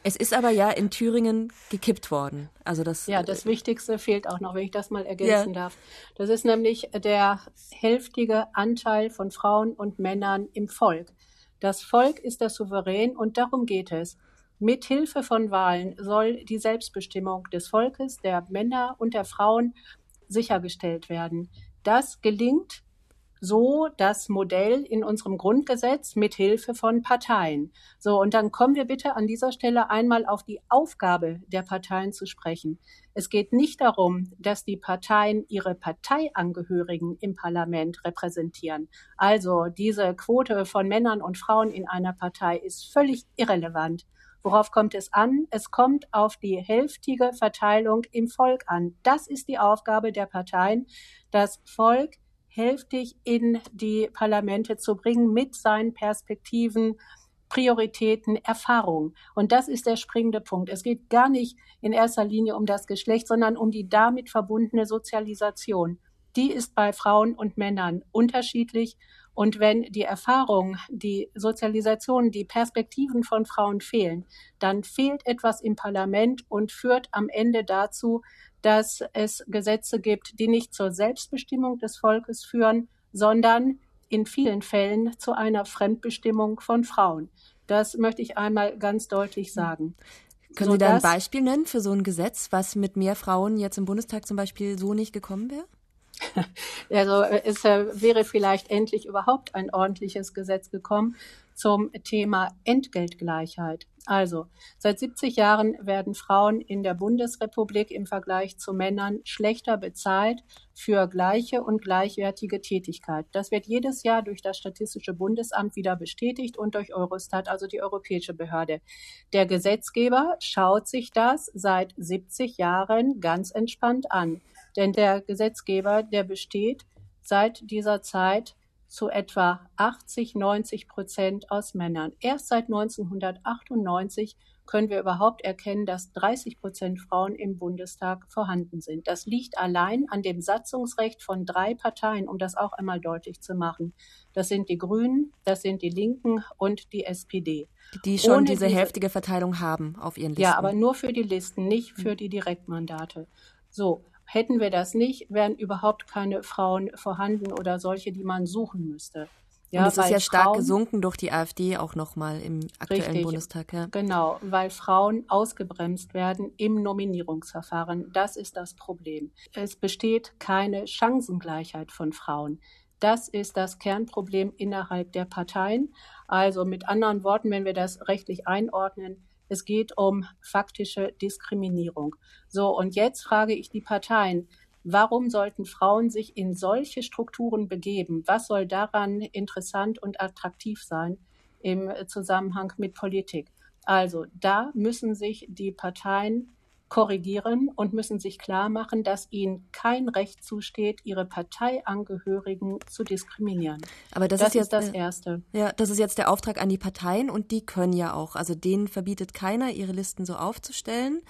Es ist aber ja in Thüringen gekippt worden. Also das ja, das Wichtigste fehlt auch noch, wenn ich das mal ergänzen ja. darf. Das ist nämlich der hälftige Anteil von Frauen und Männern im Volk. Das Volk ist der Souverän und darum geht es. Mit Hilfe von Wahlen soll die Selbstbestimmung des Volkes, der Männer und der Frauen sichergestellt werden. Das gelingt so das Modell in unserem Grundgesetz mit Hilfe von Parteien. So, und dann kommen wir bitte an dieser Stelle einmal auf die Aufgabe der Parteien zu sprechen. Es geht nicht darum, dass die Parteien ihre Parteiangehörigen im Parlament repräsentieren. Also diese Quote von Männern und Frauen in einer Partei ist völlig irrelevant. Worauf kommt es an? Es kommt auf die hälftige Verteilung im Volk an. Das ist die Aufgabe der Parteien, das Volk hälftig in die Parlamente zu bringen mit seinen Perspektiven, Prioritäten, Erfahrungen. Und das ist der springende Punkt. Es geht gar nicht in erster Linie um das Geschlecht, sondern um die damit verbundene Sozialisation. Die ist bei Frauen und Männern unterschiedlich und wenn die Erfahrung, die Sozialisation, die Perspektiven von Frauen fehlen, dann fehlt etwas im Parlament und führt am Ende dazu, dass es Gesetze gibt, die nicht zur Selbstbestimmung des Volkes führen, sondern in vielen Fällen zu einer Fremdbestimmung von Frauen. Das möchte ich einmal ganz deutlich sagen. Können Sie da ein Beispiel nennen für so ein Gesetz, was mit mehr Frauen jetzt im Bundestag zum Beispiel so nicht gekommen wäre? Also es äh, wäre vielleicht endlich überhaupt ein ordentliches Gesetz gekommen zum Thema Entgeltgleichheit. Also seit 70 Jahren werden Frauen in der Bundesrepublik im Vergleich zu Männern schlechter bezahlt für gleiche und gleichwertige Tätigkeit. Das wird jedes Jahr durch das Statistische Bundesamt wieder bestätigt und durch Eurostat, also die europäische Behörde. Der Gesetzgeber schaut sich das seit 70 Jahren ganz entspannt an. Denn der Gesetzgeber, der besteht seit dieser Zeit zu etwa 80, 90 Prozent aus Männern. Erst seit 1998 können wir überhaupt erkennen, dass 30 Prozent Frauen im Bundestag vorhanden sind. Das liegt allein an dem Satzungsrecht von drei Parteien, um das auch einmal deutlich zu machen. Das sind die Grünen, das sind die Linken und die SPD. Die schon Ohne diese, diese heftige Verteilung haben auf ihren Listen. Ja, aber nur für die Listen, nicht für die Direktmandate. So, Hätten wir das nicht, wären überhaupt keine Frauen vorhanden oder solche, die man suchen müsste. Ja, und es ist ja stark Frauen, gesunken durch die AfD auch nochmal im aktuellen richtig, Bundestag. Ja. Genau, weil Frauen ausgebremst werden im Nominierungsverfahren. Das ist das Problem. Es besteht keine Chancengleichheit von Frauen. Das ist das Kernproblem innerhalb der Parteien. Also mit anderen Worten, wenn wir das rechtlich einordnen, es geht um faktische Diskriminierung. So, und jetzt frage ich die Parteien, warum sollten Frauen sich in solche Strukturen begeben? Was soll daran interessant und attraktiv sein im Zusammenhang mit Politik? Also da müssen sich die Parteien korrigieren und müssen sich klar machen, dass ihnen kein Recht zusteht, ihre Parteiangehörigen zu diskriminieren. Aber das, das ist jetzt ist das Erste. Ja, das ist jetzt der Auftrag an die Parteien und die können ja auch, also denen verbietet keiner, ihre Listen so aufzustellen.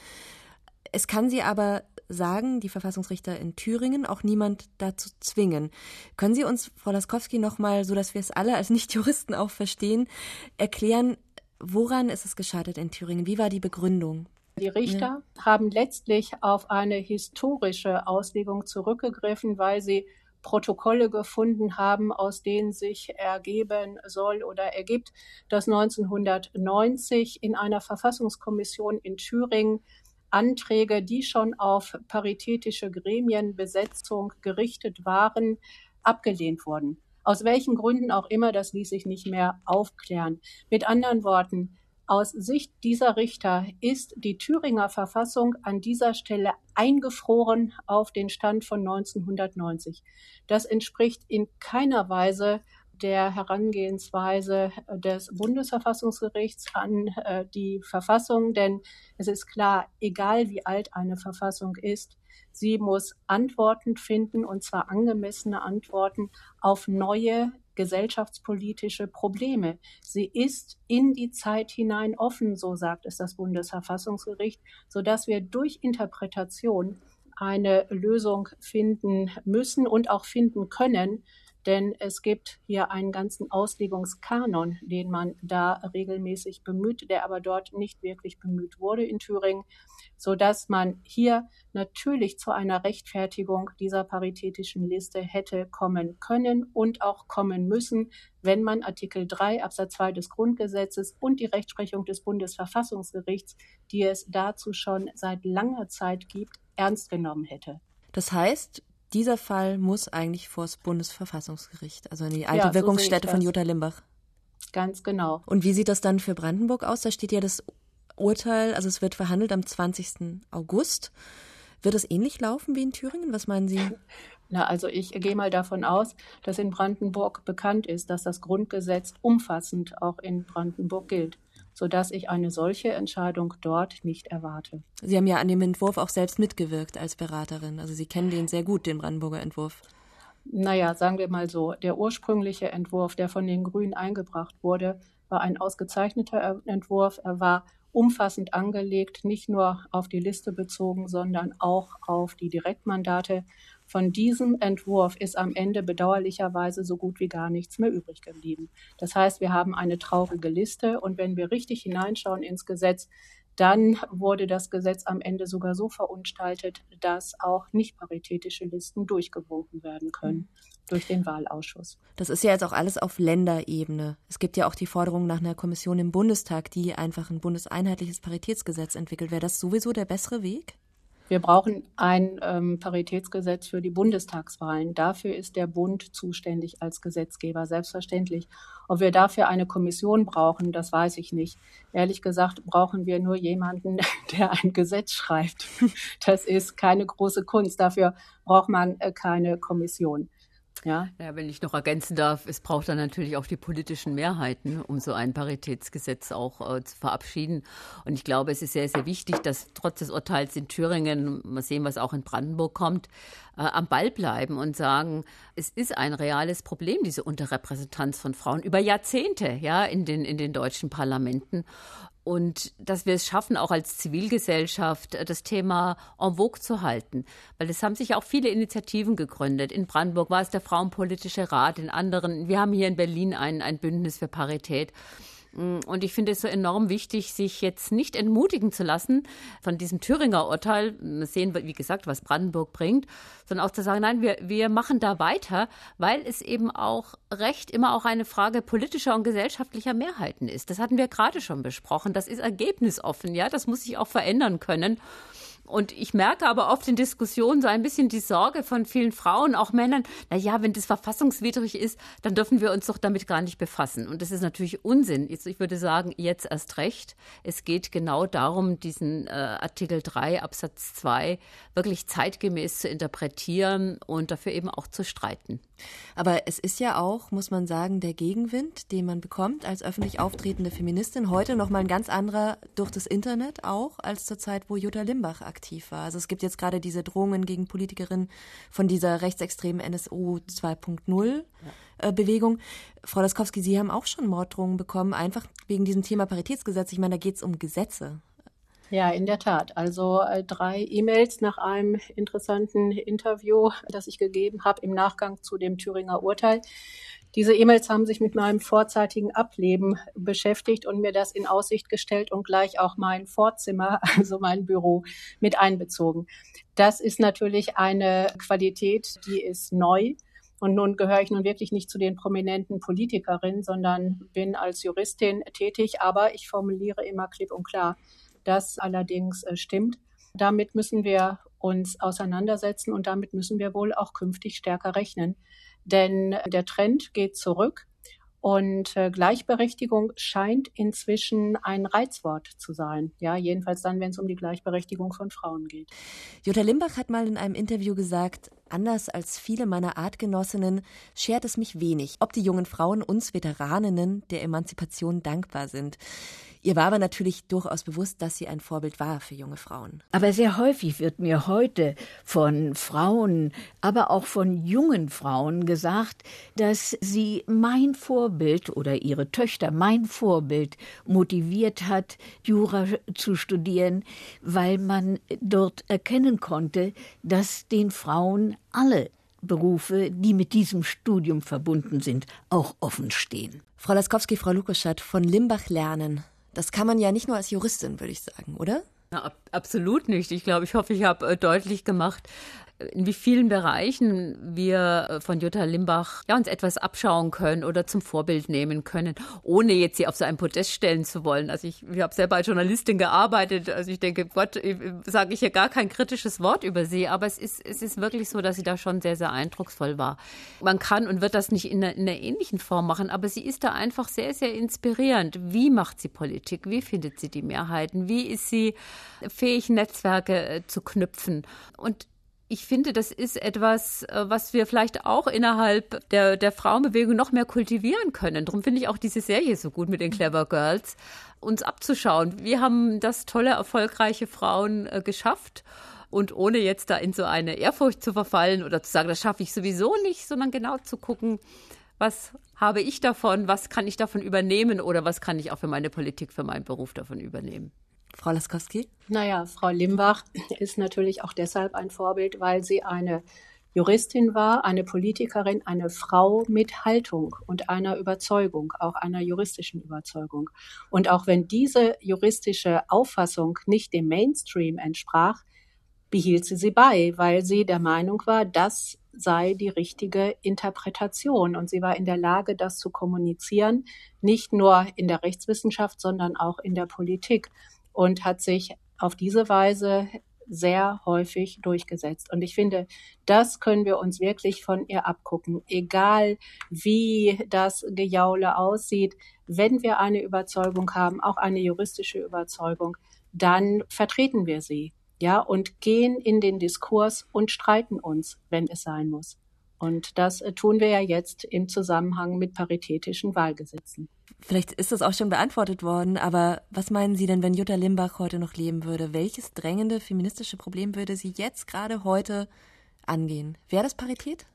Es kann sie aber sagen, die Verfassungsrichter in Thüringen, auch niemand dazu zwingen. Können Sie uns, Frau Laskowski, nochmal, so dass wir es alle als Nichtjuristen auch verstehen, erklären, woran ist es gescheitert in Thüringen? Wie war die Begründung? Die Richter ja. haben letztlich auf eine historische Auslegung zurückgegriffen, weil sie Protokolle gefunden haben, aus denen sich ergeben soll oder ergibt, dass 1990 in einer Verfassungskommission in Thüringen Anträge, die schon auf paritätische Gremienbesetzung gerichtet waren, abgelehnt wurden. Aus welchen Gründen auch immer, das ließ sich nicht mehr aufklären. Mit anderen Worten, aus Sicht dieser Richter ist die Thüringer Verfassung an dieser Stelle eingefroren auf den Stand von 1990. Das entspricht in keiner Weise der Herangehensweise des Bundesverfassungsgerichts an äh, die Verfassung, denn es ist klar, egal wie alt eine Verfassung ist, sie muss Antworten finden, und zwar angemessene Antworten auf neue gesellschaftspolitische Probleme. Sie ist in die Zeit hinein offen, so sagt es das Bundesverfassungsgericht, sodass wir durch Interpretation eine Lösung finden müssen und auch finden können, denn es gibt hier einen ganzen Auslegungskanon, den man da regelmäßig bemüht, der aber dort nicht wirklich bemüht wurde in Thüringen, so dass man hier natürlich zu einer Rechtfertigung dieser paritätischen Liste hätte kommen können und auch kommen müssen, wenn man Artikel 3 Absatz 2 des Grundgesetzes und die Rechtsprechung des Bundesverfassungsgerichts, die es dazu schon seit langer Zeit gibt, ernst genommen hätte. Das heißt, dieser Fall muss eigentlich vor das Bundesverfassungsgericht, also in die alte ja, Wirkungsstätte so von Jutta Limbach. Ganz genau. Und wie sieht das dann für Brandenburg aus? Da steht ja das Urteil, also es wird verhandelt am 20. August. Wird es ähnlich laufen wie in Thüringen? Was meinen Sie? Na, also ich gehe mal davon aus, dass in Brandenburg bekannt ist, dass das Grundgesetz umfassend auch in Brandenburg gilt sodass ich eine solche Entscheidung dort nicht erwarte. Sie haben ja an dem Entwurf auch selbst mitgewirkt als Beraterin. Also Sie kennen den sehr gut, den Brandenburger Entwurf. Naja, sagen wir mal so, der ursprüngliche Entwurf, der von den Grünen eingebracht wurde, war ein ausgezeichneter Entwurf. Er war umfassend angelegt, nicht nur auf die Liste bezogen, sondern auch auf die Direktmandate. Von diesem Entwurf ist am Ende bedauerlicherweise so gut wie gar nichts mehr übrig geblieben. Das heißt, wir haben eine traurige Liste und wenn wir richtig hineinschauen ins Gesetz, dann wurde das Gesetz am Ende sogar so verunstaltet, dass auch nicht paritätische Listen durchgewunken werden können durch den Wahlausschuss. Das ist ja jetzt auch alles auf Länderebene. Es gibt ja auch die Forderung nach einer Kommission im Bundestag, die einfach ein bundeseinheitliches Paritätsgesetz entwickelt. Wäre das sowieso der bessere Weg? Wir brauchen ein ähm, Paritätsgesetz für die Bundestagswahlen. Dafür ist der Bund zuständig als Gesetzgeber, selbstverständlich. Ob wir dafür eine Kommission brauchen, das weiß ich nicht. Ehrlich gesagt brauchen wir nur jemanden, der ein Gesetz schreibt. Das ist keine große Kunst. Dafür braucht man äh, keine Kommission. Ja. ja, wenn ich noch ergänzen darf, es braucht dann natürlich auch die politischen Mehrheiten, um so ein Paritätsgesetz auch äh, zu verabschieden. Und ich glaube, es ist sehr, sehr wichtig, dass trotz des Urteils in Thüringen, mal sehen, was auch in Brandenburg kommt, äh, am Ball bleiben und sagen, es ist ein reales Problem, diese Unterrepräsentanz von Frauen über Jahrzehnte, ja, in den, in den deutschen Parlamenten und dass wir es schaffen, auch als Zivilgesellschaft äh, das Thema en vogue zu halten. Weil es haben sich auch viele Initiativen gegründet. In Brandenburg war es der Frauenpolitische Rat, in anderen, wir haben hier in Berlin ein, ein Bündnis für Parität. Mm, und ich finde es so enorm wichtig, sich jetzt nicht entmutigen zu lassen von diesem Thüringer Urteil. Wir sehen, wie gesagt, was Brandenburg bringt, sondern auch zu sagen, nein, wir, wir machen da weiter, weil es eben auch Recht immer auch eine Frage politischer und gesellschaftlicher Mehrheiten ist. Das hatten wir gerade schon besprochen. Das ist ergebnisoffen, ja. Das muss sich auch verändern können. Und ich merke aber oft in Diskussionen so ein bisschen die Sorge von vielen Frauen, auch Männern, na ja, wenn das verfassungswidrig ist, dann dürfen wir uns doch damit gar nicht befassen. Und das ist natürlich Unsinn. Ich würde sagen, jetzt erst recht. Es geht genau darum, diesen äh, Artikel 3 Absatz 2 wirklich zeitgemäß zu interpretieren und dafür eben auch zu streiten. Aber es ist ja auch, muss man sagen, der Gegenwind, den man bekommt als öffentlich auftretende Feministin, heute noch mal ein ganz anderer durch das Internet auch, als zur Zeit, wo Jutta Limbach aktiv war. Also es gibt jetzt gerade diese Drohungen gegen Politikerinnen von dieser rechtsextremen NSU 2.0 ja. Bewegung. Frau Laskowski, Sie haben auch schon Morddrohungen bekommen, einfach wegen diesem Thema Paritätsgesetz. Ich meine, da geht es um Gesetze. Ja, in der Tat. Also äh, drei E-Mails nach einem interessanten Interview, das ich gegeben habe im Nachgang zu dem Thüringer Urteil. Diese E-Mails haben sich mit meinem vorzeitigen Ableben beschäftigt und mir das in Aussicht gestellt und gleich auch mein Vorzimmer, also mein Büro, mit einbezogen. Das ist natürlich eine Qualität, die ist neu. Und nun gehöre ich nun wirklich nicht zu den prominenten Politikerinnen, sondern bin als Juristin tätig, aber ich formuliere immer klipp und klar, das allerdings äh, stimmt. Damit müssen wir uns auseinandersetzen und damit müssen wir wohl auch künftig stärker rechnen. Denn der Trend geht zurück und äh, Gleichberechtigung scheint inzwischen ein Reizwort zu sein. Ja, jedenfalls dann, wenn es um die Gleichberechtigung von Frauen geht. Jutta Limbach hat mal in einem Interview gesagt, anders als viele meiner Artgenossinnen schert es mich wenig, ob die jungen Frauen uns Veteraninnen der Emanzipation dankbar sind. Ihr war aber natürlich durchaus bewusst, dass sie ein Vorbild war für junge Frauen. Aber sehr häufig wird mir heute von Frauen, aber auch von jungen Frauen gesagt, dass sie mein Vorbild oder ihre Töchter mein Vorbild motiviert hat, Jura zu studieren, weil man dort erkennen konnte, dass den Frauen alle Berufe, die mit diesem Studium verbunden sind, auch offen stehen. Frau Laskowski, Frau Lukaschat, von Limbach lernen. Das kann man ja nicht nur als Juristin, würde ich sagen, oder? Na, ab, absolut nicht. Ich glaube, ich hoffe, ich habe äh, deutlich gemacht, in wie vielen Bereichen wir äh, von Jutta Limbach ja, uns etwas abschauen können oder zum Vorbild nehmen können, ohne jetzt sie auf so ein Podest stellen zu wollen. Also ich, ich habe selber als Journalistin gearbeitet, also ich denke, Gott, sage ich ja gar kein kritisches Wort über sie, aber es ist, es ist wirklich so, dass sie da schon sehr, sehr eindrucksvoll war. Man kann und wird das nicht in einer, in einer ähnlichen Form machen, aber sie ist da einfach sehr, sehr inspirierend. Wie macht sie Politik? Wie findet sie die Mehrheiten? Wie ist sie fähig, Netzwerke äh, zu knüpfen? Und ich finde, das ist etwas, äh, was wir vielleicht auch innerhalb der, der Frauenbewegung noch mehr kultivieren können. Darum finde ich auch diese Serie so gut mit den Clever Girls, uns abzuschauen. Wir haben das tolle, erfolgreiche Frauen äh, geschafft. Und ohne jetzt da in so eine Ehrfurcht zu verfallen oder zu sagen, das schaffe ich sowieso nicht, sondern genau zu gucken, was habe ich davon, was kann ich davon übernehmen oder was kann ich auch für meine Politik, für meinen Beruf davon übernehmen. Frau Laskowski? Naja, Frau Limbach ist natürlich auch deshalb ein Vorbild, weil sie eine Juristin war, eine Politikerin, eine Frau mit Haltung und einer Überzeugung, auch einer juristischen Überzeugung. Und auch wenn diese juristische Auffassung nicht dem Mainstream entsprach, behielt sie sie bei, weil sie der Meinung war, das sei die richtige Interpretation. Und sie war in der Lage, das zu kommunizieren, nicht nur in der Rechtswissenschaft, sondern auch in der Politik und hat sich auf diese Weise sehr häufig durchgesetzt. Und ich finde, das können wir uns wirklich von ihr abgucken. Egal wie das Gejaule aussieht, wenn wir eine Überzeugung haben, auch eine juristische Überzeugung, dann vertreten wir sie. Ja, und gehen in den Diskurs und streiten uns, wenn es sein muss. Und das äh, tun wir ja jetzt im Zusammenhang mit paritätischen Wahlgesetzen. Vielleicht ist das auch schon beantwortet worden, aber was meinen Sie denn, wenn Jutta Limbach heute noch leben würde? Welches drängende feministische Problem würde sie jetzt gerade heute angehen? Wäre das Parität?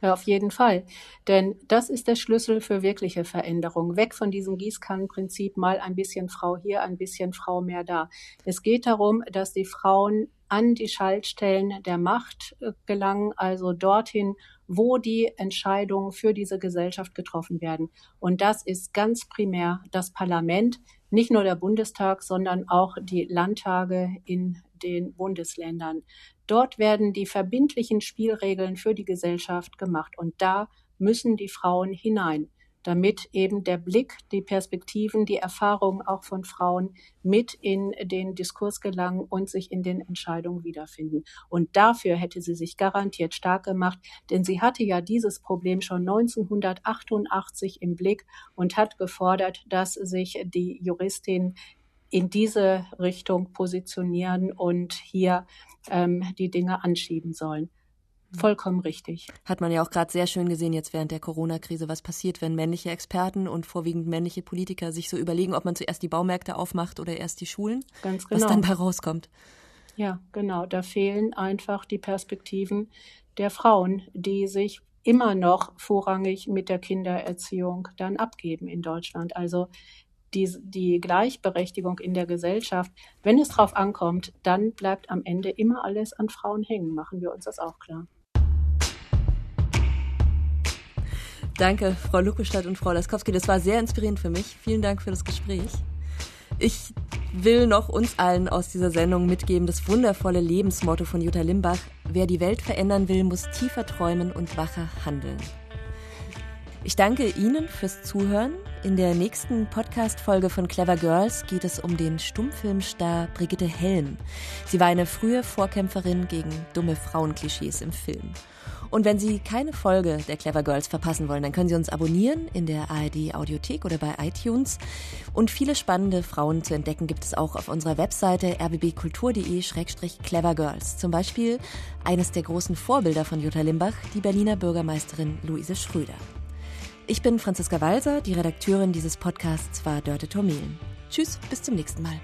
Ja, auf jeden Fall. Denn das ist der Schlüssel für wirkliche Veränderung. Weg von diesem Gießkannenprinzip, mal ein bisschen Frau hier, ein bisschen Frau mehr da. Es geht darum, dass die Frauen an die Schaltstellen der Macht äh, gelangen, also dorthin, wo die Entscheidungen für diese Gesellschaft getroffen werden. Und das ist ganz primär das Parlament, nicht nur der Bundestag, sondern auch die Landtage in den Bundesländern. Dort werden die verbindlichen Spielregeln für die Gesellschaft gemacht und da müssen die Frauen hinein damit eben der Blick, die Perspektiven, die Erfahrungen auch von Frauen mit in den Diskurs gelangen und sich in den Entscheidungen wiederfinden. Und dafür hätte sie sich garantiert stark gemacht, denn sie hatte ja dieses Problem schon 1988 im Blick und hat gefordert, dass sich die Juristin in diese Richtung positionieren und hier ähm, die Dinge anschieben sollen. Vollkommen richtig. Hat man ja auch gerade sehr schön gesehen jetzt während der Corona-Krise, was passiert, wenn männliche Experten und vorwiegend männliche Politiker sich so überlegen, ob man zuerst die Baumärkte aufmacht oder erst die Schulen. Ganz genau. Was dann da rauskommt. Ja, genau. Da fehlen einfach die Perspektiven der Frauen, die sich immer noch vorrangig mit der Kindererziehung dann abgeben in Deutschland. Also die, die Gleichberechtigung in der Gesellschaft, wenn es drauf ankommt, dann bleibt am Ende immer alles an Frauen hängen. Machen wir uns das auch klar. Danke, Frau Lukestadt und Frau Laskowski. Das war sehr inspirierend für mich. Vielen Dank für das Gespräch. Ich will noch uns allen aus dieser Sendung mitgeben, das wundervolle Lebensmotto von Jutta Limbach. Wer die Welt verändern will, muss tiefer träumen und wacher handeln. Ich danke Ihnen fürs Zuhören. In der nächsten Podcast-Folge von Clever Girls geht es um den Stummfilmstar Brigitte Helm. Sie war eine frühe Vorkämpferin gegen dumme Frauenklischees im Film. Und wenn Sie keine Folge der Clever Girls verpassen wollen, dann können Sie uns abonnieren in der ARD Audiothek oder bei iTunes. Und viele spannende Frauen zu entdecken gibt es auch auf unserer Webseite rbbkultur.de-clevergirls. Zum Beispiel eines der großen Vorbilder von Jutta Limbach, die Berliner Bürgermeisterin Luise Schröder. Ich bin Franziska Walser, die Redakteurin dieses Podcasts war Dörte Tormelen. Tschüss, bis zum nächsten Mal.